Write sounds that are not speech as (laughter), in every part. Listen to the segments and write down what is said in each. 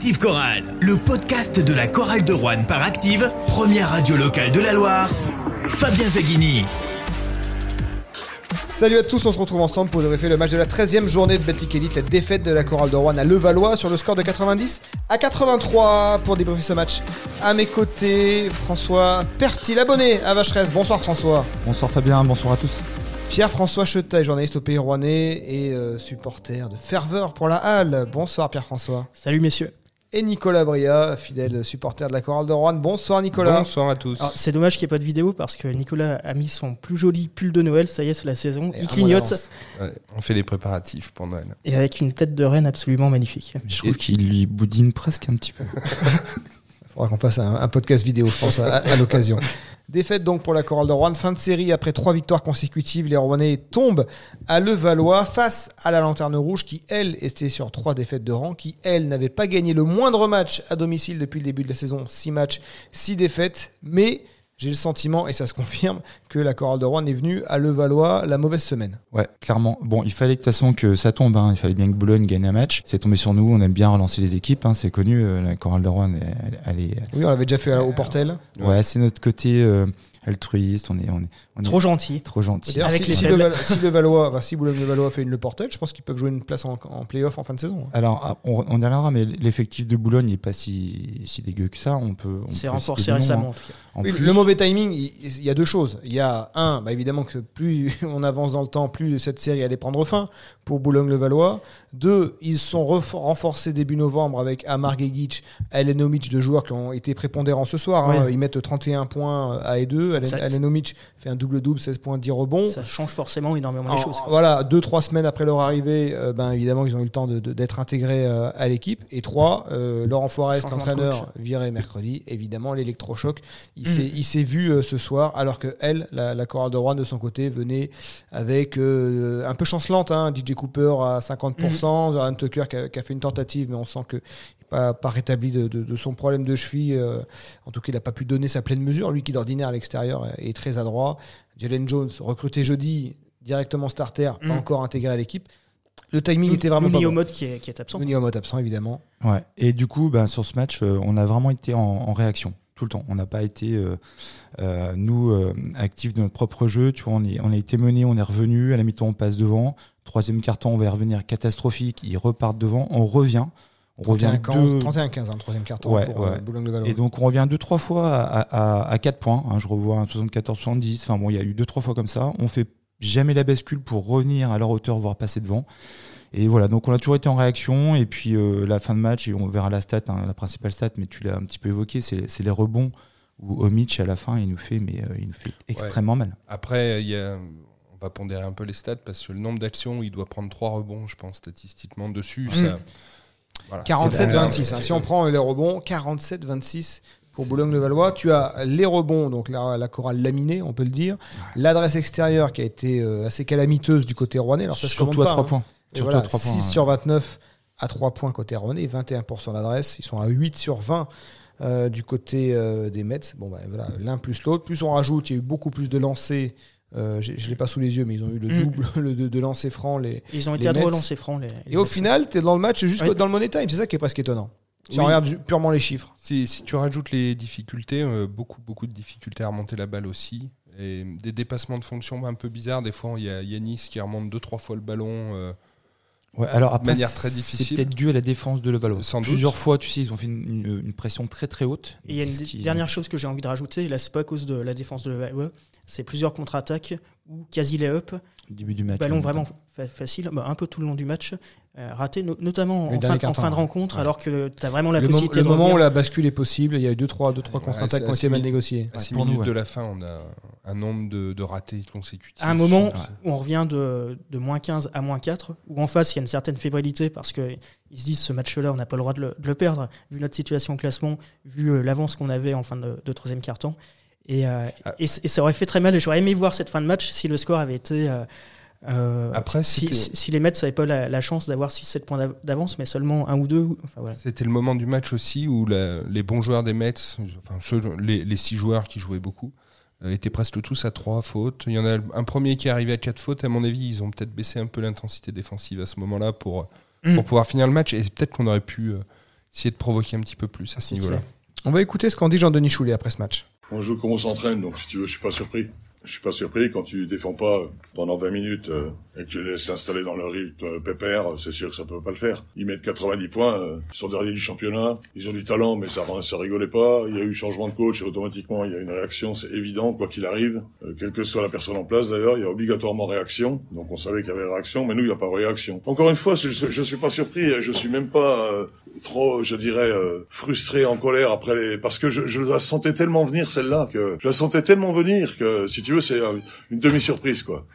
Active Chorale, le podcast de la chorale de Rouen par Active, première radio locale de la Loire. Fabien Zaghini. Salut à tous, on se retrouve ensemble pour débriefer le match de la 13e journée de Baltic Elite, la défaite de la chorale de Rouen à Levallois sur le score de 90 à 83 pour débriefer ce match. À mes côtés, François Pertil, abonné à Vacheresse. Bonsoir François. Bonsoir Fabien, bonsoir à tous. Pierre-François Chetaille, journaliste au Pays Rouennais et euh, supporter de ferveur pour la Halle. Bonsoir Pierre-François. Salut messieurs. Et Nicolas Bria, fidèle supporter de la chorale de Rouen. Bonsoir Nicolas. Bonsoir à tous. Alors, c'est dommage qu'il n'y ait pas de vidéo parce que Nicolas a mis son plus joli pull de Noël. Ça y est, c'est la saison. Et Il clignote. Ouais, on fait les préparatifs pour Noël. et avec une tête de reine absolument magnifique. Je trouve qu'il lui boudine presque un petit peu. Il (laughs) faudra qu'on fasse un, un podcast vidéo, je pense, à, à l'occasion. Défaite donc pour la chorale de Rouen. Fin de série après trois victoires consécutives. Les Rouennais tombent à Levallois face à la Lanterne Rouge qui, elle, était sur trois défaites de rang, qui, elle, n'avait pas gagné le moindre match à domicile depuis le début de la saison. Six matchs, six défaites. Mais j'ai le sentiment, et ça se confirme, que la chorale de Rouen est venue à Levallois la mauvaise semaine. Ouais, clairement. Bon, il fallait de toute façon que ça tombe. hein. Il fallait bien que Boulogne gagne un match. C'est tombé sur nous. On aime bien relancer les équipes. hein. C'est connu. euh, la chorale de Rouen, elle, elle est. Oui, on l'avait déjà fait au Portel. Ouais, c'est notre côté euh, altruiste. On est, on est, on est Trop gentil. trop gentil. Avec si, les si, faibles. le, Val- si le Valois, enfin, si Boulogne-le-Valois fait une Le Portel, je pense qu'ils peuvent jouer une place en, en play-off en fin de saison. Alors, ah, on, on y reviendra, mais l'effectif de Boulogne n'est pas si, si dégueu que ça. On peut. on C'est renforcé récemment. hein. en tout cas. En Oui, plus- le mauvais timing, il, y a deux choses. Il y a un, bah évidemment que plus (laughs) on avance dans le temps, plus cette série allait prendre fin pour Boulogne-le-Valois. Deux, ils se sont renforcés début novembre avec Amar Gegic, Alenomic, deux joueurs qui ont été prépondérants ce soir. hein. Ils mettent 31 points à et 2. Alen- Ça- Alenomic fait un double-double, 16 points, 10 rebons. Ça change forcément énormément En- les choses. quoi. Voilà, deux, trois semaines après leur arrivée, euh, ben, évidemment, ils ont eu le temps de- de- d'être intégrés euh, à l'équipe. Et trois, euh, Laurent de l'entraîneur, viré mercredi. Évidemment, l'électrochoc, il Mm. s'est vu ce soir, alors que elle, la, la chorale de Rouen, de son côté, venait avec un peu chancelante. Hein, DJ Cooper à 50%, Jordan Tucker qui a, qui a fait une tentative, mais on sent que pas, pas rétabli de, de- de son problème de cheville. euh, en tout cas, il n'a pas pu donner sa pleine mesure. Lui qui d'ordinaire à l'extérieur est, est très adroit. Jalen Jones, recruté jeudi, directement starter, pas Mm. encore intégré à l'équipe. Le timing était vraiment Mouni pas au bon. mode qui est, qui est absent. Mode absent, évidemment. Ouais. Et du coup, bah, sur ce match, euh, on a vraiment été en, en réaction tout le temps. On n'a pas été, euh, euh, nous, euh, actifs de notre propre jeu. Tu vois, on, est, on a été mené, on est revenu. À la mi-temps, on passe devant. Troisième carton, on va y revenir catastrophique. Ils repartent devant. On revient. On revient 31-15, deux- 31-15, hein, troisième Ouais, pour ouais. euh. Et donc, on revient deux, trois fois à, à, à 4 points. hein. Je revois un 74-70. Enfin, bon, il y a eu deux, trois fois comme ça. On fait jamais la bascule pour revenir à leur hauteur, voire passer devant. Et voilà, donc on a toujours été en réaction. Et puis, euh, la fin de match, et on verra la stat, hein, la principale stat, mais tu l'as un petit peu évoqué, c'est c'est les rebonds où Omic, à la fin, il nous fait, mais euh, il nous fait extrêmement mal. Après, il y a- on va pondérer un peu les stats parce que le nombre d'actions, il doit prendre trois rebonds, je pense, statistiquement dessus. Mm. Ça, voilà. 47-26. C'est- hein. Si on prend les rebonds, 47-26 pour Boulogne-le-Valois. Tu as les rebonds, donc la, la chorale laminée, on peut le dire. L'adresse extérieure qui a été euh, assez calamiteuse du côté rouennais. Alors ça se Surtout à pas, 3 hein. points. Surtout voilà, à 3 points. 6 hein. sur 29 à 3 points côté Rouennais, 21% d'adresse. Ils sont à 8 sur 20 euh, du côté euh, des Mets. Bon, bah, voilà, l'un plus l'autre. Plus on rajoute, il y a eu beaucoup plus de lancers. Euh, je ne l'ai pas sous les yeux, mais ils ont eu le Mm. double (laughs) le de, de lancers francs. Les... Ils ont Les été à droit lancer franc. Les, Et au final, tu es dans le match jusqu'au Ouais. dans le money time. C'est ça qui est presque étonnant. Si on Oui. regarde ju- purement les chiffres. Si, si tu rajoutes les difficultés, euh, beaucoup, beaucoup de difficultés à remonter la balle aussi. Et des dépassements de fonction un peu bizarres. Des fois, il y a Yanis qui remonte deux, trois fois le ballon. euh, Ouais, alors après, manière très c'est difficile. peut-être dû à la défense de Levallois. Sans doute. Plusieurs fois, tu sais, ils ont fait une, une- une pression très très haute. Et il y a une dernière chose que j'ai envie de rajouter, là c'est pas à cause de la défense de Levallois, c'est plusieurs contre-attaques ou quasi lay-up, début du match. ballon vraiment fa- facile, bah, un peu tout le long du match, euh, raté, no- notamment en fin, en carton, fin de rencontre, Ouais. alors que tu as vraiment la Le, mom- possibilité le de moment où la bascule est possible, il y a eu 2-3 deux, trois Ouais, contre-attaques c'est qui ont été mal négociées. À 6 pour nous, minutes ouais. de la fin, on a un nombre de, de ratés consécutifs. À un moment Ouais. où on revient de, de moins 15 à moins 4, où en face il y a une certaine fébrilité parce qu'ils se disent ce match-là on n'a pas le droit de le, de le perdre, vu notre situation au classement, vu euh, l'avance qu'on avait en fin de, de troisième carton. Et, euh, Ah. et, ça aurait fait très mal et j'aurais aimé voir cette fin de match si le score avait été. euh, euh, Après, si, c'était- si- si les Mets n'avaient pas la, la chance d'avoir 6-7 points d'av- d'avance, mais seulement un ou deux. ou- Enfin, voilà. C'était le moment du match aussi où la- les bons joueurs des Mets, enfin ceux, les, les six joueurs qui jouaient beaucoup, étaient presque tous à trois fautes. Il y en a un premier qui est arrivé à quatre fautes. À mon avis, ils ont peut-être baissé un peu l'intensité défensive à ce moment-là pour, Mm. pour pouvoir finir le match. Et peut-être qu'on aurait pu essayer de provoquer un petit peu plus à ce niveau-là. On va écouter ce qu'en dit Jean-Denis Choulet après ce match. On joue comme on s'entraîne, donc si tu veux, je suis pas surpris. Je suis pas surpris quand tu défends pas pendant 20 minutes euh, et que tu laisses s'installer dans leur rythme euh, pépère, c'est sûr que ça peut pas le faire. Ils mettent 90 points, euh, ils sont derniers du championnat, ils ont du talent, mais ça ça rigolait pas. Il y a eu changement de coach et automatiquement il y a une réaction, c'est évident, quoi qu'il arrive, Euh, quelle que soit la personne en place d'ailleurs, il y a obligatoirement réaction. Donc on savait qu'il y avait réaction, mais nous il n'y a pas réaction. Encore une fois, je, je suis pas surpris, je suis même pas euh, trop, je dirais, euh, frustré, en colère après les, parce que je, je la sentais tellement venir celle-là que je la sentais tellement venir que si tu veux c'est euh, une demi-surprise quoi.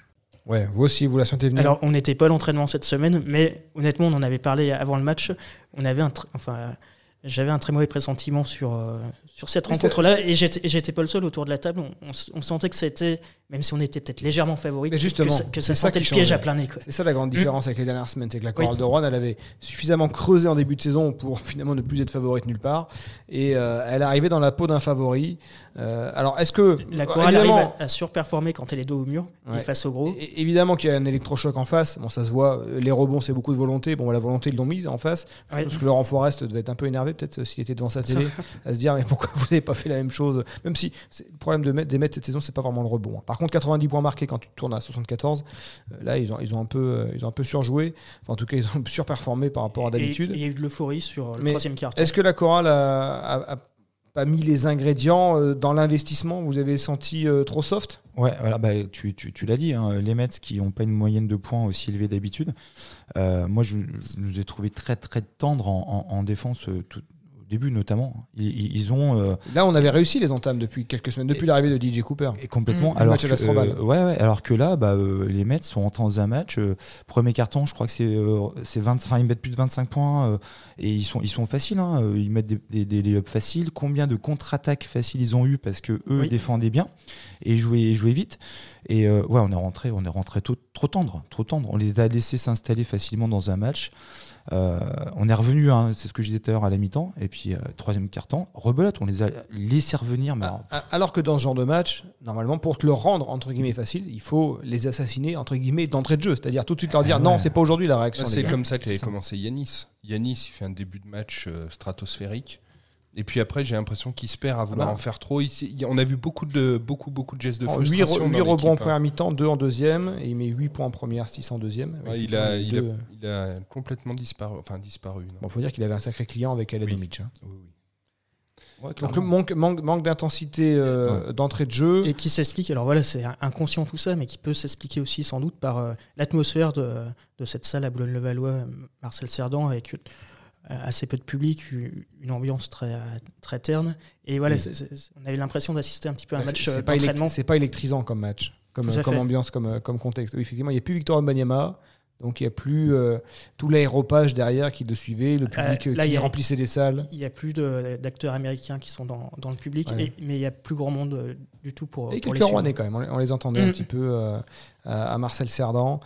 Ouais, vous aussi, vous la sentez venir Alors, on n'était pas à l'entraînement cette semaine, mais honnêtement, on en avait parlé avant le match. On avait un, enfin, j'avais un très mauvais pressentiment sur euh, sur cette rencontre-là, et j'étais pas le seul autour de la table. On, on s- on sentait que c'était, même si on était peut-être légèrement favori, que- ça, que ça sentait le piège changeait. à plein nez. C'est ça la grande différence avec les dernières semaines, c'est que la chorale Oui. de Rouen, elle avait suffisamment creusé en début de saison pour (laughs) finalement ne plus être favorite nulle part, et euh, elle arrivait dans la peau d'un favori. Euh, alors, est-ce que La chorale évidemment, arrive à, à surperformer quand elle est dos au mur Ouais. et face au gros. Évidemment qu'il y a un électrochoc en face. Bon, ça se voit. euh, Les rebonds, c'est beaucoup de volonté. Bon, la volonté, ils l'ont mise en face. Ouais. pense que Laurent Forest devait être un peu énervé, peut-être, euh, s'il était devant sa télé, à se dire, mais pourquoi vous n'avez pas fait la même chose? Même si le problème de Met- des Mets cette saison, c'est pas vraiment le rebond. hein. Par contre, 90 points marqués quand tu tournes à 74, euh, là, ils ont, ils ont, un peu, euh, ils ont un peu surjoué. Enfin, en tout cas, ils ont surperformé par rapport à d'habitude. Il y a eu de l'euphorie sur le Mais troisième quart. Est-ce que la chorale a, a- a pas mis les ingrédients euh, dans l'investissement? Vous avez senti euh, trop soft? Ouais, voilà, bah, tu, tu, tu l'as dit, hein, les Mets qui n'ont pas une moyenne de points aussi élevée d'habitude. euh, moi, je, je nous ai trouvé très très tendres en, en- en défense euh, tout, début notamment. Ils, ont euh, Là, on avait réussi les entames depuis quelques semaines, depuis l'arrivée de DJ Cooper. et complètement. Mmh. Le alors match que, euh, ouais, ouais, alors que là, bah, euh, les Mets sont entrés dans un match. euh, premier carton, je crois que c'est euh, c'est 20, enfin ils mettent plus de 25 points euh, et ils sont ils sont faciles. hein, ils mettent des, des, des lay-ups faciles. Combien de contre-attaques faciles ils ont eu parce que eux Oui. défendaient bien et jouaient jouaient vite. Et euh, ouais, on est rentré, on est rentré trop, trop tendre, trop tendre. On les a laissés s'installer facilement dans un match. Euh, on est revenu, hein, c'est ce que je disais tout à l'heure à la mi-temps, et puis euh, troisième carton, rebelote, on les a laissés revenir, mais alors, que dans ce genre de match, normalement, pour te le rendre entre guillemets facile, il faut les assassiner entre guillemets d'entrée de jeu, c'est-à-dire tout de suite leur dire Ah non, c'est pas aujourd'hui la réaction. Ah, c'est comme ça qu'avait ça. commencé Yanis. Yanis, il fait un début de match euh, stratosphérique. Et puis après, j'ai l'impression qu'il se perd à vouloir bah. en faire trop. Il, il- on a vu beaucoup de, beaucoup, beaucoup de gestes de 8, frustration. dans rebonds en hein. première mi-temps, 2 en deuxième, et il met 8 points en première, 6 en deuxième. Ouais, il, a, il, a, il a complètement disparu. Enfin, disparu. Bon, faut dire qu'il avait un sacré client avec Alenomic. hein. Oui, oui. ouais, Donc manque, manque, manque d'intensité euh, d'entrée de jeu. Et qui s'explique, alors voilà, c'est inconscient tout ça, mais qui peut s'expliquer aussi sans doute par euh, l'atmosphère de, de cette salle à Boulogne-le-Valois, Marcel Cerdan, avec euh, assez peu de public, une ambiance très, très terne. Et voilà, Oui. on avait l'impression d'assister un petit peu à un match C'est euh, d'entraînement. c'est pas électrisant comme match, comme, ambiance, comme, euh, comme contexte. Oui, effectivement, il n'y a plus Victor Mbanyama, donc il n'y a plus euh, tout l'aéropage derrière qui le suivait, le public Euh, euh, là, qui a- remplissait les salles. Il n'y a plus d'acteurs américains qui sont dans, dans le public, Ouais. et- mais il n'y a plus grand monde euh, du tout pour, Et pour quelques. Rouennais quand même, on, on les entendait un Mm. petit peu euh, à Marcel Cerdan.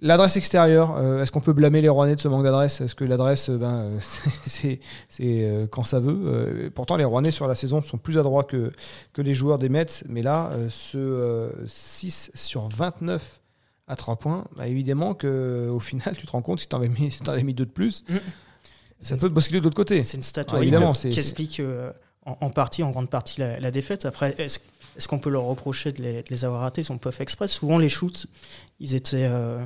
L'adresse extérieure, euh, est-ce qu'on peut blâmer les Rouennais de ce manque d'adresse? Est-ce que l'adresse, euh, ben, euh, (laughs) c'est euh, quand ça veut? Pourtant, les Rouennais sur la saison sont plus adroits que, que les joueurs des Mets, mais là, ce euh, 6 sur 29 à 3 points, bah, évidemment que au final, tu te rends compte si tu avais mis, si t'en avais mis deux de plus, Mm. ça peut te basculer de l'autre côté. C'est une stat Ouais, horrible évidemment, qui explique en, en partie, en grande partie, la, la défaite. Après, est-ce qu'on peut leur reprocher de les, de les avoir ratés? Ils n'ont pas fait exprès. Souvent, les shoots, ils étaient euh,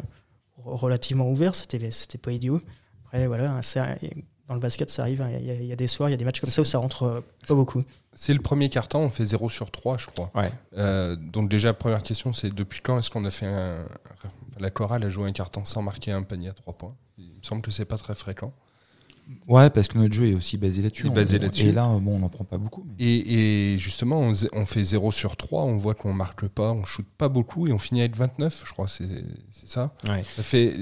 relativement ouverts. C'était c'était pas idiot. Après, voilà, c'est- dans le basket, ça arrive. hein. Il y, a- il y a des soirs, il y a des matchs comme ça où ça rentre euh, pas beaucoup. C'est le premier carton, on fait 0 sur 3, je crois. Ouais. Euh, donc déjà, première question, c'est depuis quand est-ce qu'on a fait un... La chorale a joué un carton sans marquer un panier à 3 points? Il me semble que c'est pas très fréquent. Ouais, parce que notre jeu est aussi basé là-dessus. Basé. Et là, bon, on n'en prend pas beaucoup. mais- Et, et justement, on, fait 0 sur 3, on voit qu'on marque pas, on shoot pas beaucoup et on finit avec 29, je crois, c'est ça. Ouais. Ça fait,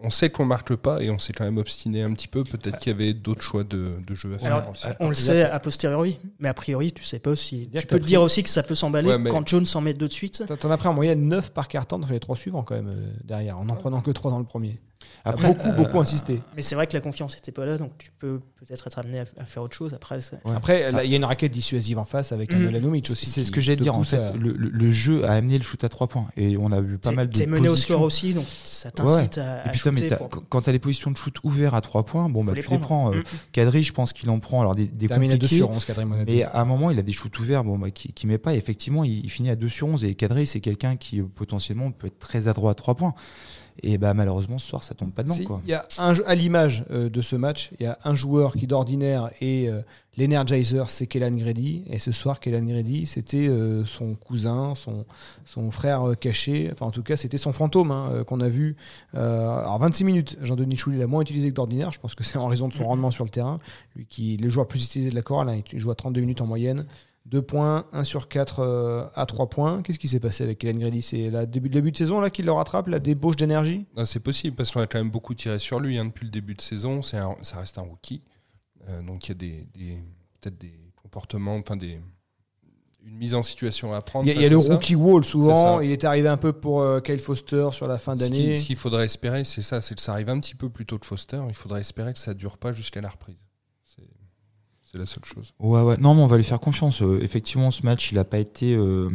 on sait qu'on marque pas et on s'est quand même obstiné un petit peu. Peut-être qu'il y avait d'autres choix de, de jeu à faire. Alors, aussi. on le sait a posteriori, mais a priori, tu sais pas si. Tu peux te dire aussi que ça peut s'emballer Ouais, mais- quand Jones s'en met deux de suite. T'en- T'en as pris en moyenne 9 par carton dans les trois suivants quand même euh, derrière, en n'en prenant que 3 dans le premier. Après, beaucoup, euh, beaucoup insisté. Mais c'est vrai que la confiance n'était pas là, donc tu peux peut-être être amené à, à faire autre chose. Après, Ouais. Après, là, il y a une raquette dissuasive en face avec un Mhm. Elanovic aussi. C'est ce que j'ai dire. En fait, à- le, le- le jeu a amené le shoot à trois points et on a vu pas mal de. T'es mené au score aussi, donc ça t'incite à, Et à puis, putain, mais shooter. t'as- pour- quand tu as les positions de shoot ouvertes à trois points, bon, bah, les tu les prendre. prends. Euh, Mm. Kadri, je pense qu'il en prend. Alors, des, des termine à 2 compliqués, sur 11, Kadri. Mais à un moment, il a des shoots ouverts bon, bah, qui, qui met pas. Et effectivement, il, il finit à 2 sur 11. Et Kadri, c'est quelqu'un qui euh, potentiellement peut être très adroit à 3 points. Et bah, malheureusement, ce soir, ça tombe pas dedans. Si, quoi. Y a un, à l'image euh, de ce match, il y a un joueur qui d'ordinaire est euh, l'Energizer, c'est Kellan Grady. Et ce soir, Kellan Grady, c'était euh, son cousin, son, son frère caché. Enfin, en tout cas, c'était son fantôme hein, qu'on a vu. Alors, 26 minutes, Jean-Denis Chouli l'a moins utilisé que d'ordinaire. Je pense que c'est en raison de son rendement sur le terrain. Lui qui est le joueur le plus utilisé de la chorale, hein, il joue à 32 minutes en moyenne. 2 points, 1 sur 4 euh, à 3 points. Qu'est-ce qui s'est passé avec Kellan Grady? C'est le début, début de saison là qu'il le rattrape, la débauche d'énergie? Ah, c'est possible parce qu'on a quand même beaucoup tiré sur lui hein, depuis le début de saison. C'est un- ça reste un rookie. Euh, donc il y a des, des- peut-être des comportements, enfin des, une mise en situation à prendre. Il y a, y le ça. rookie wall souvent. Il est arrivé un peu pour euh, Kyle Foster sur la fin qui- d'année. ce qu'il faudrait espérer, c'est ça, c'est que ça arrive un petit peu plus tôt de Foster. Il faudrait espérer que ça dure pas jusqu'à la reprise. La seule chose. Ouais, ouais. Non, mais on va lui faire confiance. Euh, effectivement, ce match, il n'a pas été. euh,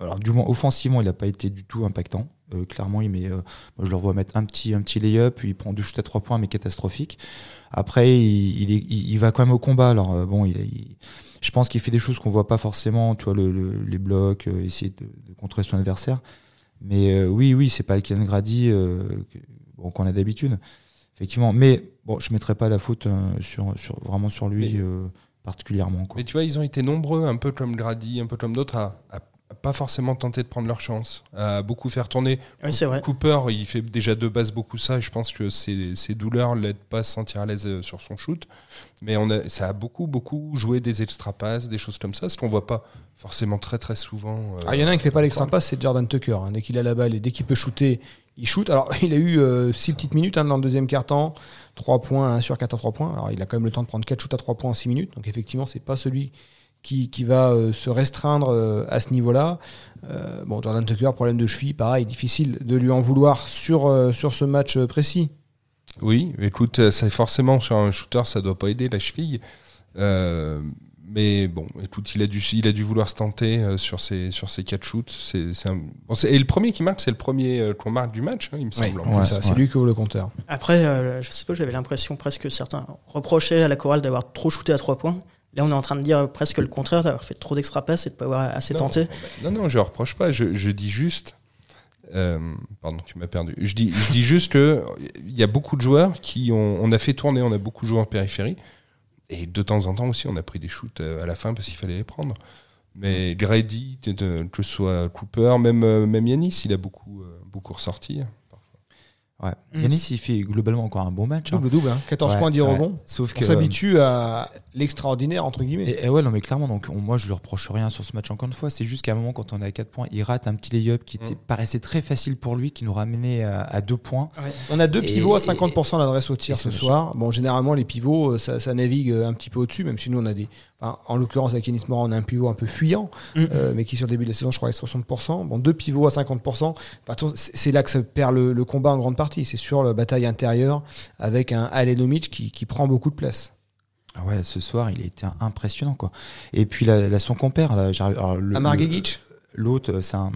alors, du moins, offensivement, il n'a pas été du tout impactant. Euh, clairement, il met, je le revois mettre un petit, un petit lay-up, il prend deux shoots à trois points, mais catastrophique. Après, il, il, va quand même au combat. Alors, bon, je pense qu'il fait des choses qu'on voit pas forcément, tu vois, le, le- les blocs, essayer de, de contrôler son adversaire. Mais oui, oui, c'est pas le Kylian Grady qu'on a d'habitude. Effectivement. Mais bon, je mettrai pas la faute euh, sur, sur, vraiment sur lui Mais- euh, particulièrement. Quoi. Mais tu vois, ils ont été nombreux, un peu comme Grady, un peu comme d'autres, à, à- pas forcément tenter de prendre leur chance, à beaucoup faire tourner. Oui, c'est vrai. Cooper, il fait déjà de base beaucoup ça, et je pense que ses, ses douleurs l'aident pas à se sentir à l'aise euh, sur son shoot. Mais on a, ça a beaucoup, beaucoup joué des extra passes, des choses comme ça, ce qu'on voit pas forcément très, très souvent. euh, Ah, Il y en a un qui fait pas l'extra passe, c'est Jordan Tucker. hein. Dès qu'il a la balle et dès qu'il peut shooter, il shoot. Alors, (laughs) il a eu 6 petites minutes hein, dans le deuxième quart-temps. 3 points, 1 sur 4 à 3 points. Alors, il a quand même le temps de prendre 4 shoots à 3 points en 6 minutes. Donc, effectivement, c'est pas celui qui, qui va euh, se restreindre euh, à ce niveau-là. Euh, bon, Jordan Tucker, problème de cheville, pareil, difficile de lui en vouloir sur, euh, sur ce match euh, précis. Oui, écoute, euh, ça, forcément, sur un shooter, ça doit pas aider la cheville. Mais bon, écoute, il a dû, il a dû vouloir se tenter euh, sur ses, sur ses quatre shoots. C'est, c'est un- bon, et le premier qui marque, c'est le premier euh, qu'on marque du match, hein, il me semble. Ouais, C'est ouais. lui qui ouvre le compteur. Après, euh, je sais pas, j'avais l'impression presque que certains reprochaient à la chorale d'avoir trop shooté à trois points. Là, on est en train de dire presque le contraire, d'avoir fait trop d'extra passes et de pas avoir assez Non, tenté. Non, non, je reproche pas. Je, je dis juste. euh, pardon, tu m'as perdu. Je dis, je dis juste que il y a beaucoup de joueurs qui ont. On a fait tourner, on a beaucoup joué en périphérie. Et de temps en temps aussi, on a pris des shoots euh, à la fin parce qu'il fallait les prendre. Mais Grady, que ce soit Cooper, même, euh, même Yanis, il a beaucoup, euh, beaucoup ressorti. Ouais. Mm. Yanis, il fait globalement encore un bon match. hein. Double-double, hein. 14 Ouais, points, 10 ouais. rebonds. Sauf On que. s'habitue à l'extraordinaire, entre guillemets. Et, et ouais, non, mais clairement, donc, on- moi, je lui reproche rien sur ce match encore une fois. C'est juste qu'à un moment, quand on est à 4 points, il rate un petit lay-up qui était, Mm. paraissait très facile pour lui, qui nous ramenait à, à 2 points. On a deux Et- pivots à 50% d'adresse au tir et ce soir. Bon, généralement, les pivots, euh, ça, ça navigue euh, un petit peu au-dessus, même si nous, on a des. Enfin, en l'occurrence, avec Yanis Morin, on a un pivot un peu fuyant, Mm. euh, mais qui, sur le début de la saison, je crois, est 60%. Bon, deux pivots à 50%. Enfin, c'est c'est là que ça perd le, le combat en grande partie. C'est sur la bataille intérieure avec un Alenomic qui, qui prend beaucoup de place. Ah ouais, ce soir, il a été impressionnant, quoi. Et puis, là, là, son compère, là, j'arrive- alors, le- Amar Gegic? L'autre, euh, c'est un.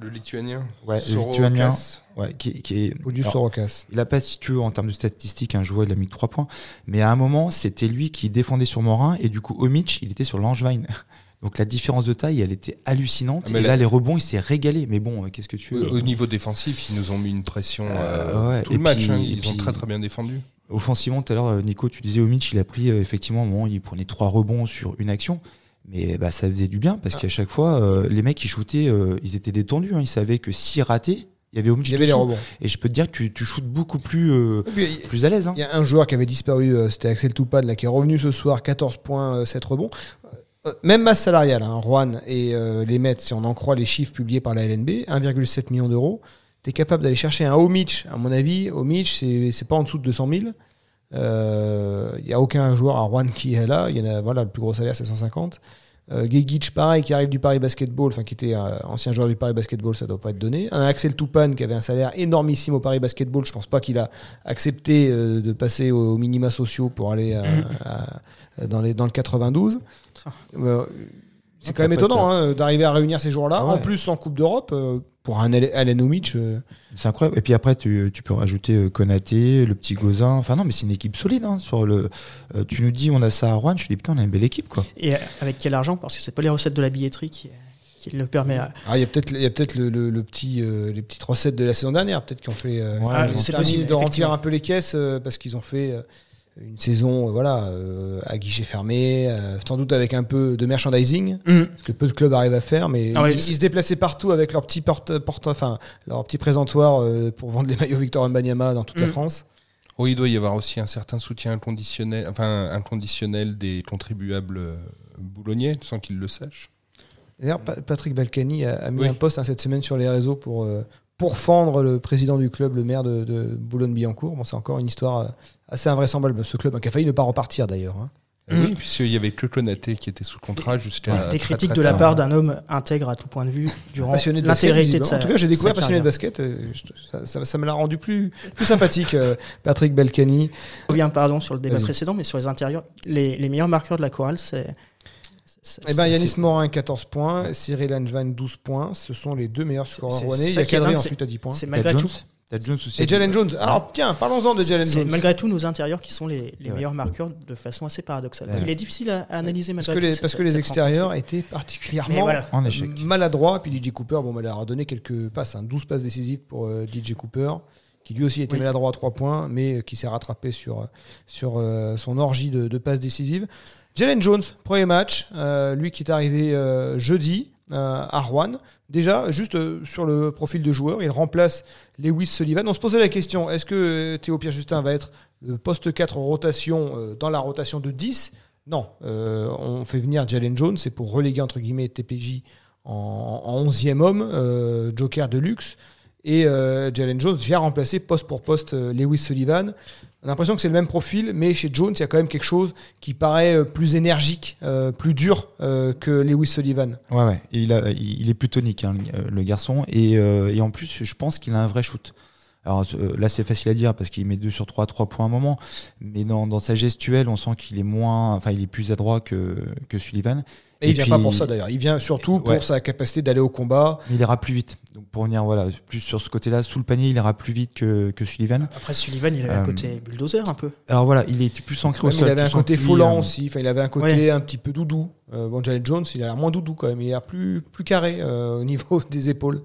Le lituanien. Ouais, le lituanien. Ouais, qui, qui est. ou du alors, Sorokas. Il a pas, si tu veux, en termes de statistiques, un joueur, il a mis que 3 points. Mais à un moment, c'était lui qui défendait sur Morin, et du coup, Omic, il était sur Langevin. (laughs) Donc la différence de taille, elle était hallucinante. Ah, mais et là- là, les rebonds, il s'est régalé. Mais bon, euh, qu'est-ce que tu veux? Au, au niveau défensif, ils nous ont mis une pression Euh, euh, ouais, tout et le match. hein, ils ont puis- très très bien défendu. Offensivement, tout à l'heure, euh, Nico, tu disais Omic, il a pris euh, effectivement, un moment, il prenait trois rebonds sur une action. Mais bah, ça faisait du bien parce qu'à chaque fois, euh, les mecs, ils shootaient, euh, ils étaient détendus. hein. Ils savaient que s'ils rataient, il y avait Omic Il y avait les rebonds. Et je peux te dire que tu, tu shootes beaucoup plus, euh, puis, plus à l'aise. Hein. Il y a un joueur qui avait disparu, c'était Axel Toupad, là, qui est revenu ce soir, 14 points, euh, 7 rebonds. Même masse salariale, hein, Rouen et les Mets, si on en croit les chiffres publiés par la LNB, 1,7 million d'euros. Tu es capable d'aller chercher un Omic, à mon avis, Omic, c'est pas en dessous de 200 000. Il n'y a aucun joueur à Rouen qui est là. Il y en a, voilà, le plus gros salaire, c'est 150. Euh, Gegic, pareil, qui arrive du Paris Basketball, enfin qui était euh, ancien joueur du Paris Basketball, ça doit pas être donné. Un Axel Toupane qui avait un salaire énormissime au Paris Basketball, je pense pas qu'il a accepté euh, de passer aux, aux minima sociaux pour aller euh, Mhm. à- dans, les, dans le 92. C'est quand même étonnant hein, d'arriver à réunir ces joueurs-là, Ah ouais. en plus en Coupe d'Europe, euh, pour un Al- Allen Omic. euh, C'est incroyable. Et puis après, tu, tu peux rajouter euh, Konaté, le petit Gozin. Enfin non, mais c'est une équipe solide. Hein, sur le, euh, tu nous dis, on a ça à Rouen. Je te dis, putain, on a une belle équipe, quoi. Et avec quel argent? Parce que c'est pas les recettes de la billetterie qui, qui le permet à. Ah, il y a peut-être, il y a peut-être le, le- le petit, euh, les petites recettes de la saison dernière, peut-être qui ont fait, euh, ont c'est permis possible, de remplir un peu les caisses euh, parce qu'ils ont fait euh, une saison, euh, voilà, euh, à guichet fermé, euh, sans doute avec un peu de merchandising, Mhm. ce que peu de clubs arrivent à faire, mais Ah ouais, ils, se déplaçaient partout avec leur petit porte, porte enfin, leur petit présentoir euh, pour vendre les (laughs) maillots Victor Wembanyama dans toute la Mhm. France. Oh, il doit y avoir aussi un certain soutien inconditionnel, enfin inconditionnel des contribuables boulonniers, sans qu'ils le sachent. D'ailleurs, Pa- Patrick Balkany a, a mis Oui. un post hein, cette semaine sur les réseaux pour, euh, pour fendre le président du club, le maire de, de Boulogne-Billancourt. Bon, c'est encore une histoire euh, assez invraisemblable. Ce club qui a failli ne pas repartir d'ailleurs. hein. Mhm. Oui, puisqu'il y avait que Konaté qui était sous contrat jusqu'à. Des critiques très de la part d'un homme intègre à tout point de vue (laughs) durant Passionné de de sa. En tout cas, j'ai découvert passionné de basket. je- Ça, ça- ça me l'a rendu plus, plus sympathique, euh, Patrick Balkany. Je reviens pardon sur le débat précédent, mais sur les intérieurs, les, les meilleurs marqueurs de la chorale, c'est. Eh ben, Yanis Morin, 14 points. Cyril Angevin, 12 points. Ce sont les deux meilleurs scoreurs rouennais. Il y a c'est- ensuite à 10 points. C'est malgré tout. T'as Jones aussi. Et Jalen Jones. Alors, tiens, parlons-en de Jalen C'est Jones. malgré tout nos intérieurs qui sont les, les Ouais. meilleurs marqueurs de façon assez paradoxale. Ouais. Il est difficile à, à analyser Parce malgré que tout. les, cette- parce que les extérieurs rencontre. étaient particulièrement voilà. En échec. maladroit. Puis DJ Cooper, bon, bah, il leur a donné quelques passes, hein, 12 passes décisives pour euh, DJ Cooper, qui lui aussi était Oui. maladroit à 3 points, mais euh, qui s'est rattrapé sur, euh, sur euh, son orgie de, de passes décisives. Jalen Jones, premier match, euh, lui qui est arrivé euh, jeudi euh. Déjà, juste euh, sur le profil de joueur, il remplace Lewis Sullivan. On se posait la question, est-ce que euh, Théo Pierre-Justin va être le poste 4 rotation euh, dans la rotation de 10 Non, on fait venir Jalen Jones, c'est pour reléguer entre guillemets TPJ en, en 11e homme, Joker de luxe. Et euh, Jalen Jones vient remplacer poste pour poste euh, Lewis Sullivan. On a l'impression que c'est le même profil, mais chez Jones, il y a quand même quelque chose qui paraît euh, plus énergique, euh, plus dur euh, que Lewis Sullivan. Ouais, ouais. Et il, a, il est plutôt tonique, hein, le- garçon. Et, euh, et en plus, je pense qu'il a un vrai shoot. Alors là, c'est facile à dire parce qu'il met 2 sur 3, 3 points à un moment. Mais dans, dans sa gestuelle, on sent qu'il est moins, enfin, il est plus adroit que, que Sullivan. Et, Et il vient puis- pas pour ça d'ailleurs. Il vient surtout pour sa capacité d'aller au combat. Mais il ira plus vite. Donc pour venir, voilà, plus sur ce côté-là, sous le panier, il ira plus vite que, que Sullivan. Après, Sullivan, il avait un Euh, côté bulldozer un peu. Alors voilà, il est plus ancré au Même, sol. il avait un côté foulant euh, aussi. Enfin, il avait un côté un petit peu doudou. Euh, bon, Jalen Jones, il a l'air moins doudou quand même. Il a l'air plus, plus carré euh, au niveau (laughs) des épaules.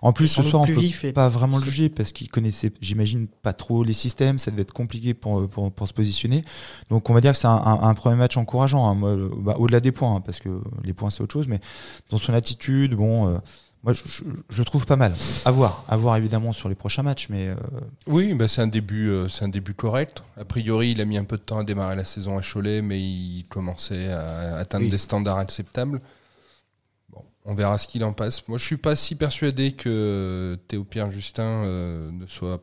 En plus, ce soir, on peut pas vraiment le juger parce qu'il connaissait, j'imagine, pas trop les systèmes. Ça devait être compliqué pour, pour, pour se positionner. Donc, on va dire que c'est un, un- un premier match encourageant. hein. Moi, bah, au-delà des points, hein, parce que les points c'est autre chose, mais dans son attitude, bon, euh, moi, je, je, je trouve pas mal. À voir, à voir évidemment sur les prochains matchs, mais euh, Oui, bah c'est un début, euh, c'est un début correct. A priori, il a mis un peu de temps à démarrer la saison à Cholet, mais il commençait à atteindre Oui. des standards acceptables. Bon, on verra ce qu'il en passe. Moi, je suis pas si persuadé que Théo Pierre Justin euh, ne soit,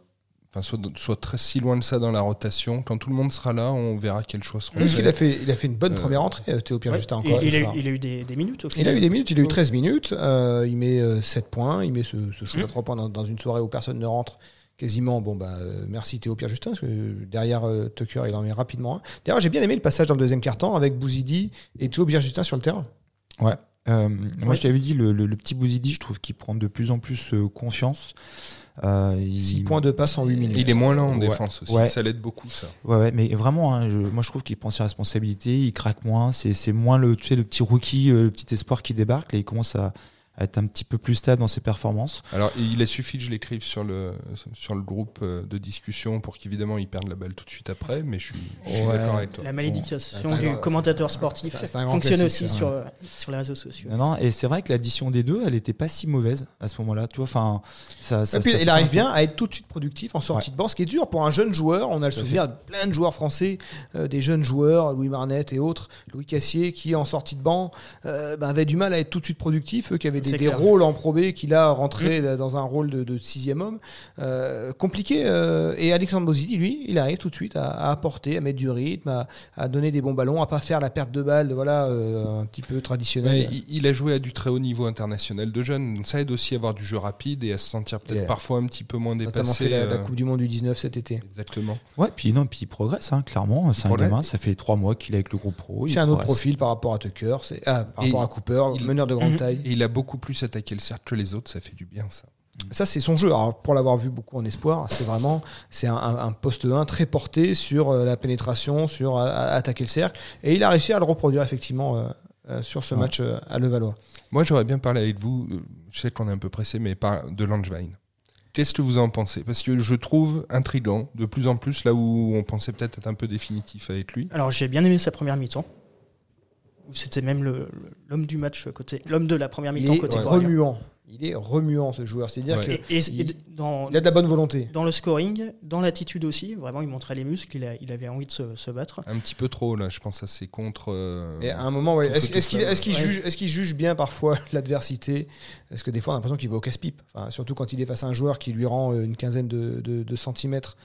enfin, soit, soit très si loin de ça dans la rotation. Quand tout le monde sera là, on verra quels choix seront Parce qu'il a fait, il a fait une bonne Euh, première entrée, euh, Théo Pierre Ouais. Justin il, encore. il ce a, eu- il a eu des, des minutes au Il a eu des minutes, il a eu 13 minutes, euh, il met euh, 7 points, il met ce, ce shoot à Mm. 3 points dans, dans une soirée où personne ne rentre quasiment. Bon, bah, merci Théo Pierre Justin, parce que derrière euh, Tucker, il en met rapidement un. D'ailleurs, j'ai bien aimé le passage dans le deuxième quart-temps avec Bouzidi et Théo Pierre Justin sur le terrain. euh, moi, je t'avais dit, le, le- le petit Bouzidi, je trouve qu'il prend de plus en plus euh, confiance. Euh, il- 6 points de passe en 8 minutes. Il est moins lent en Ouais. défense aussi. Ouais. Ça l'aide beaucoup, ça. Ouais, ouais, mais vraiment, hein, je- moi je trouve qu'il prend ses responsabilités, il craque moins, c'est moins le, tu sais, le petit rookie, euh, le petit espoir qui débarque, là il commence à être un petit peu plus stable dans ses performances. Alors, il a suffi que je l'écrive sur le, sur le groupe euh, de discussion pour qu'évidemment il perde la balle tout de suite après, mais je suis, je suis Ouais. d'accord avec toi. La malédiction Bon, du commentateur sportif fonctionne aussi sur, sur les réseaux sociaux. Non, non, et c'est vrai que l'addition des deux, elle était pas si mauvaise à ce moment-là, tu vois, enfin, ça, ça, Et puis, ça il arrive bien à être tout de suite productif en sortie de banc, ce qui est dur pour un jeune joueur. On a le souvenir de plein de joueurs français, euh, des jeunes joueurs, Louis Marnet et autres, Louis Cassier, qui en sortie de banc euh, ben, avaient du mal à être tout de suite productifs, eux qui avaient des, C'est des rôles en Pro B qu'il a rentré dans un rôle de, de sixième homme. Euh, compliqué. euh, et Alexandre Bozidi, lui, il arrive tout de suite à, à apporter, à mettre du rythme, à, à donner des bons ballons, à pas faire la perte de balle, voilà, euh, un petit peu traditionnelle. Il, il a joué à du très haut niveau international de jeunes. Donc ça aide aussi à avoir du jeu rapide et à se sentir peut-être parfois un petit peu moins notamment dépassé. fait la, la Coupe du Monde du 19 cet été. Exactement. Ouais, puis non, puis il progresse, hein, clairement. C'est un gamin, ça fait trois mois qu'il est avec le groupe pro. C'est un autre profil par rapport à Tucker, c'est ah, par Et rapport à Cooper, il- meneur de grande Mhm. taille. Et il a beaucoup plus attaqué le cercle que les autres. Ça fait du bien, ça. Ça, c'est son jeu. Alors, pour l'avoir vu beaucoup en espoir, c'est vraiment c'est un, poste 1 très porté sur euh, la pénétration, sur euh, à- attaquer le cercle. Et il a réussi à le reproduire effectivement euh, euh, sur ce Ouais. match euh, à Levallois. Moi, j'aurais bien parlé avec vous. Je sais qu'on est un peu pressé, mais par, de Langevin. Qu'est-ce que vous en pensez? Parce que je trouve intrigant de plus en plus là où on pensait peut-être être un peu définitif avec lui. Alors j'ai bien aimé sa première mi-temps. C'était même l'homme du match côté, l'homme de la première Il mi-temps est côté coréen. remuant. Il est remuant ce joueur. C'est-à-dire Ouais. que Et, et- il- et dans, il a de la bonne volonté. dans le scoring, dans l'attitude aussi, vraiment il montrait les muscles, il, a- il avait envie de se, se battre. Un petit peu trop là. Je pense à ses contre. euh, Et à un moment, ouais, est-ce tout qu'il qu'il Ouais. juge, est-ce qu'il juge bien parfois (laughs) l'adversité? Est-ce que des fois on a l'impression qu'il va au casse-pipe? Enfin, Surtout quand il est face à un joueur qui lui rend euh, une quinzaine de, de- de centimètres,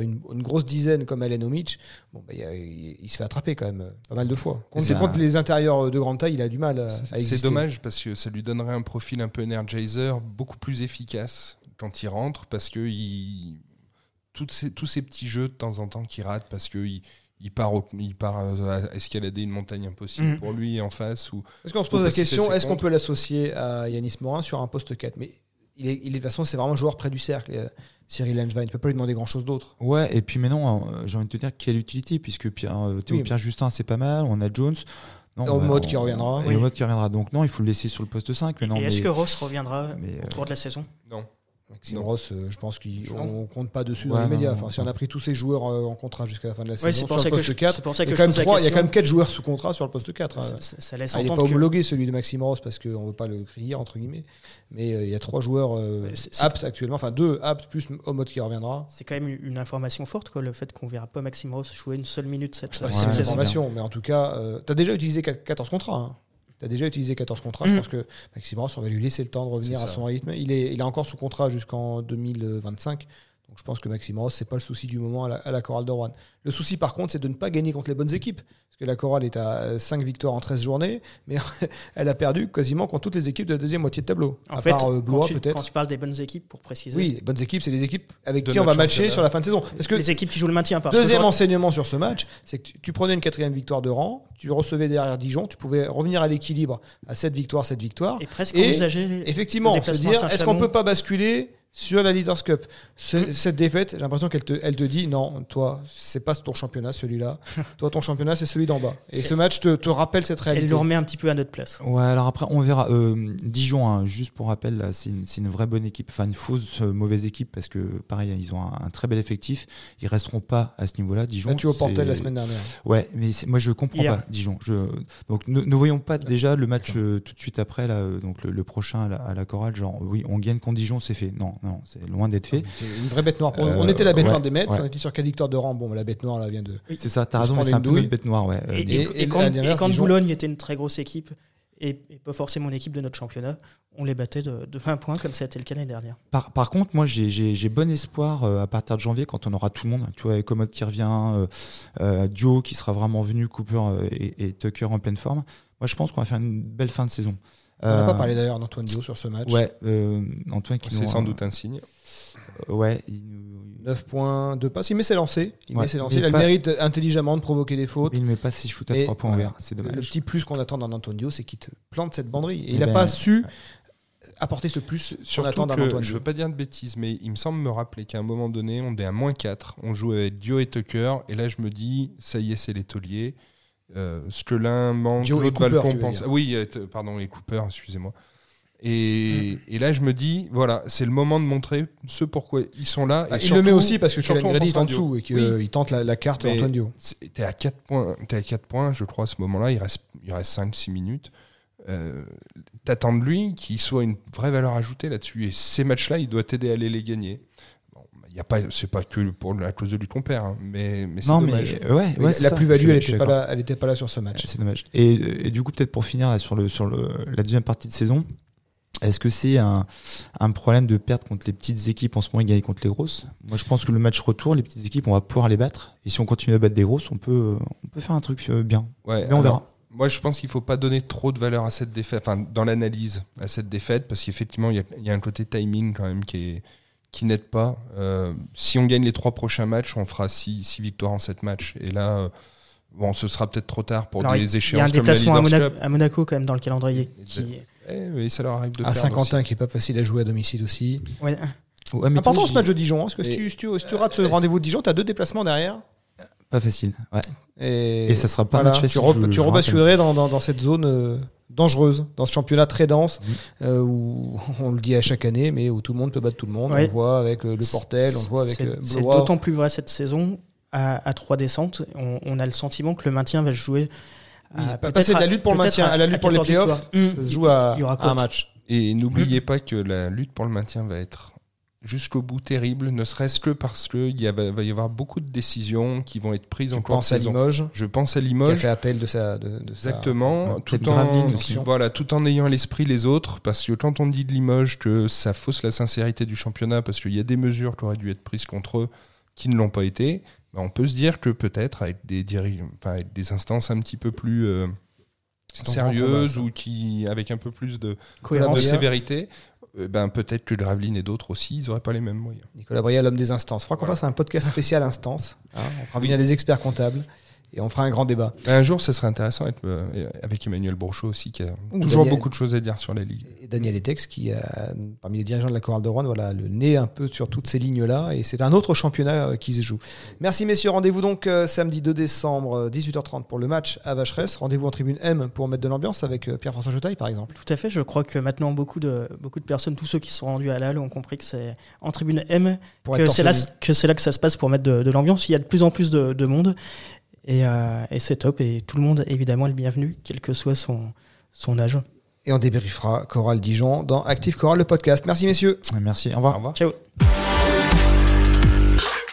une, une grosse dizaine comme Allen Omic, bon, bah, il, se fait attraper quand même euh, pas mal de fois. Contre, c'est contre un- les intérieurs de grande taille, il a du mal à, à C'est exister. c'est dommage parce que ça lui donnerait un profil un peu energizer, beaucoup plus efficace quand il rentre parce que il... Toutes ces, tous ces petits jeux de temps en temps qui ratent parce que il, part, au- il part euh, à escalader une montagne impossible Mhm. pour lui en face ou Est-ce qu'on se pose la question est-ce qu'on peut l'associer à Yanis Morin sur un poste 4 Mais il est, il est- de toute façon, c'est vraiment un joueur près du cercle. euh, Cyril Langevin, il ne peut pas lui demander grand-chose d'autre. Ouais, et puis maintenant, euh, j'ai envie de te dire quelle utilité, puisque Pierre, euh, Théo Oui. Pierre Justin, c'est pas mal, on a Jones. Non, Au bah, mode on- qui reviendra. Et Oui. au mode qui reviendra. Donc non, il faut le laisser sur le poste 5. Mais non, et mais, est-ce que Ross reviendra mais, au euh, cours de la saison? Non. Maxime Non. Ross, euh, je pense qu'on Non. compte pas dessus Ouais, dans les médias. Enfin, si on a pris tous ces joueurs euh, en contrat jusqu'à la fin de la Ouais, saison c'est pour sur ça le que poste je- 4, c'est pour ça il y que a quand même il y a quand même 4 joueurs sous contrat sur le poste 4. hein. ça, ça- ça laisse Ah, il n'est pas que homologué celui de Maxime Ross parce qu'on ne veut pas le crier entre guillemets. Mais euh, il y a trois joueurs euh, aptes actuellement, enfin deux aptes plus Omot qui reviendra. c'est quand même une information forte, quoi, le fait qu'on verra pas Maxime Ross jouer une seule minute cette, Bah, Ouais, c'est cette une c'est saison. information, mais en tout cas, tu as déjà utilisé 14 contrats. hein. Tu as déjà utilisé 14 contrats. Je Mhm. pense que Maxime Ross, on va lui laisser le temps de revenir à son rythme. Il est, il est encore sous contrat jusqu'en 2025. Donc je pense que Maxime Ross, c'est pas le souci du moment à la, à la Chorale de Rouen. Le souci par contre, c'est de ne pas gagner contre les bonnes équipes. Parce que la Chorale est à 5 victoires en 13 journées, mais (laughs) elle a perdu quasiment contre toutes les équipes de la deuxième moitié de tableau. En à fait, part euh, quand, Blois tu, quand tu parles des bonnes équipes, pour préciser, Oui, les bonnes équipes, c'est les équipes avec De qui on va matcher sur la fin de saison. Parce que les équipes qui jouent le maintien. Parce Deuxième enseignement sur ce match, c'est que tu, prenais une quatrième victoire de rang, tu recevais derrière Dijon, tu pouvais revenir à l'équilibre à 7 victoires, 7 victoires. et presque Et envisager Effectivement, se dire, est-ce qu'on peut pas basculer sur la Leaders Cup Ce- Cette défaite, j'ai l'impression qu'elle te, elle te dit, non, toi, c'est pas ton championnat celui-là. (laughs) toi, ton championnat, c'est celui d'en bas. Et ce match te, te rappelle cette Elle réalité. nous remet un petit peu à notre place. Ouais, alors après, on verra. Euh, Dijon, hein, juste pour rappel, là, c'est une, c'est une vraie bonne équipe. Enfin, une fausse euh, mauvaise équipe parce que, pareil, ils ont un, un très bel effectif. Ils resteront pas à ce niveau-là. Dijon. Battu au Portel c'est- la semaine dernière. Ouais, mais moi, je comprends Hier. pas Dijon. Je, donc, ne, ne voyons pas déjà le match euh, tout de suite après, là, euh, donc le, le prochain à la, à la chorale. Genre, oui, on gagne contre Dijon, c'est fait. Non, non, c'est loin d'être fait. C'est une vraie bête noire. On, Euh, on était la bête ouais, noire des Mets, ouais. on était sur 4 victoires de rang. Bon, la bête noire, là, vient de. C'est ça, t'as raison, c'est un peu notre bête noire, ouais. Et, Dijon. et- et et quand, Boulogne était une très grosse équipe et, et pas forcément une équipe de notre championnat, on les battait de, de 20 points comme ça a été le cas l'année dernière. Par, par contre, moi, j'ai- bon espoir euh, à partir de janvier quand on aura tout le monde. Tu vois, avec Commode qui revient, euh, euh, Dio qui sera vraiment venu, Cooper euh, et, et Tucker en pleine forme. Moi, je pense qu'on va faire une belle fin de saison. On n'a Euh, pas parlé d'ailleurs d'Antoine Dio sur ce match. Ouais, euh, Antoine qui C'est sans doute un signe. euh, ouais, il, nous- 9 points, 2 passes. Il met ses lancers. Il Ouais. met ses lancers. Il a le pas- mérite intelligemment de provoquer des fautes. il ne met pas ses shoots à Et 3 points ouverts. C'est Le petit plus qu'on attend d'un Antonio, c'est qu'il te plante cette banderie. Et Eh il n'a ben, pas su apporter ce plus Surtout attend d'un Antoine je veux pas dire de bêtises, mais il me semble me rappeler qu'à un moment donné, on est à moins 4, on joue avec Dio et Tucker, et là je me dis, ça y est, c'est les tauliers. Euh, ce que l'un manque, l'autre va le tu compenser. Oui, euh, pardon, et Cooper, excusez-moi. Et, et là, je me dis, voilà, c'est le moment de montrer ce pourquoi ils sont là. Ah, et il le met aussi parce que Grady est en dessous et qu'il Oui. tente la, la carte Mais- Antoine Dio. T'es à 4 points, t'es à 4 points, je crois, à ce moment-là. Il reste, il reste 5-6 minutes. Euh, T'attends de lui qu'il soit une vraie valeur ajoutée là-dessus. Et ces matchs-là, il doit t'aider à aller les gagner. Y a pas, c'est pas que pour la cause de lui ton père, hein, mais, mais c'est Non, dommage. mais euh, ouais, Mais ouais, la plus-value, elle n'était pas, d'accord. là- elle était pas là sur ce match. C'est dommage. Et, et du coup, peut-être pour finir là, sur, le, sur le, la deuxième partie de saison, Est-ce que c'est un, un problème de perdre contre les petites équipes en ce moment et gagner contre les grosses? Moi, je pense que le match retour, les petites équipes, on va pouvoir les battre. Et si on continue à battre des grosses, on peut, on peut faire un truc euh, bien. Ouais, Mais on alors, verra. Moi, je pense qu'il faut pas donner trop de valeur à cette défaite, enfin, dans l'analyse à cette défaite, parce qu'effectivement, il y a, il y a un côté timing quand même qui est qui n'aide pas. Euh, si on gagne les trois prochains matchs, on fera six, six victoires en sept matchs. Et là, euh, bon, ce sera peut-être trop tard pour Alors, des il y a un échéances comme la déplacement à, Leaders Monaco- Cup. à Monaco quand même dans le calendrier. Qui... Eh, mais ça leur arrive de À Saint-Quentin, qui est pas facile à jouer à domicile aussi. Ouais. Ouais, mais Important ce match de Dijon, hein, parce que si Et- tu, si tu, si tu rates ce rendez-vous de Dijon, t'as deux déplacements derrière. Pas facile. Ouais. Et, Et ça sera pas un voilà, match facile, Tu, re- je- tu je rebasculerais dans, dans, dans cette zone euh, dangereuse, dans ce championnat très dense, Mhm. euh, où (laughs) on le dit à chaque année, mais où tout le monde peut battre tout le monde. Ouais. On le voit avec euh, le Portel, on le voit avec C'est euh, c'est d'autant plus vrai cette saison. À, à trois descentes, on, on a le sentiment que le maintien va se jouer. Oui, peut-être passer de la lutte pour le maintien à la lutte pour les 14 playoffs. victoires. Ça se joue à, Il y aura à un match. Et n'oubliez pas que la lutte pour le maintien va être jusqu'au bout terrible, ne serait-ce que parce qu'il va y avoir beaucoup de décisions qui vont être prises en Je cours de pense à saison. Limoges, Je pense à qui a Limoges. fait appel de sa. De, de Exactement, tout en, voilà, tout en ayant à l'esprit les autres, parce que quand on dit de Limoges que ça fausse la sincérité du championnat, parce qu'il y a des mesures qui auraient dû être prises contre eux qui ne l'ont pas été, ben, on peut se dire que peut-être avec des, diri- enfin, avec des instances un petit peu plus euh, combat, ou qui avec un peu plus de, sévérité, ben, peut-être que Gravelines et d'autres aussi, ils n'auraient pas les mêmes moyens. Nicolas Bria, l'homme des instances. Il faudra qu'on fasse un podcast spécial instances. hein. on fera venir des experts comptables et on fera un grand débat. Un jour, ce serait intéressant d'être, euh, avec Emmanuel Brochot aussi, qui a Ou toujours Daniel. beaucoup de choses à dire sur la Ligue. Et Daniel Etex, qui a, parmi les dirigeants de la Chorale de Rouen, voilà, le nez un peu sur toutes ces lignes-là. Et c'est un autre championnat euh, qui se joue. Merci messieurs. Rendez-vous donc euh, samedi 2 décembre, euh, 18h30 pour le match à Vacheresse. Rendez-vous en tribune M pour mettre de l'ambiance avec euh, Pierre-François Jetaille, par exemple. Tout à fait. Je crois que maintenant beaucoup de beaucoup de personnes, tous ceux qui sont rendus à la halle, ont compris que c'est en tribune M Pour que c'est là là que ça se passe pour mettre de, de l'ambiance. Il y a de plus en plus de, de monde et, euh, et c'est top. Et tout le monde évidemment est le bienvenu, quel que soit son son âge. Et on débriefera Chorale Dijon dans Active Chorale, le podcast. Merci messieurs. Merci. Au Au revoir. revoir. Ciao.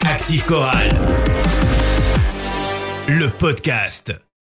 Active Chorale. Le podcast.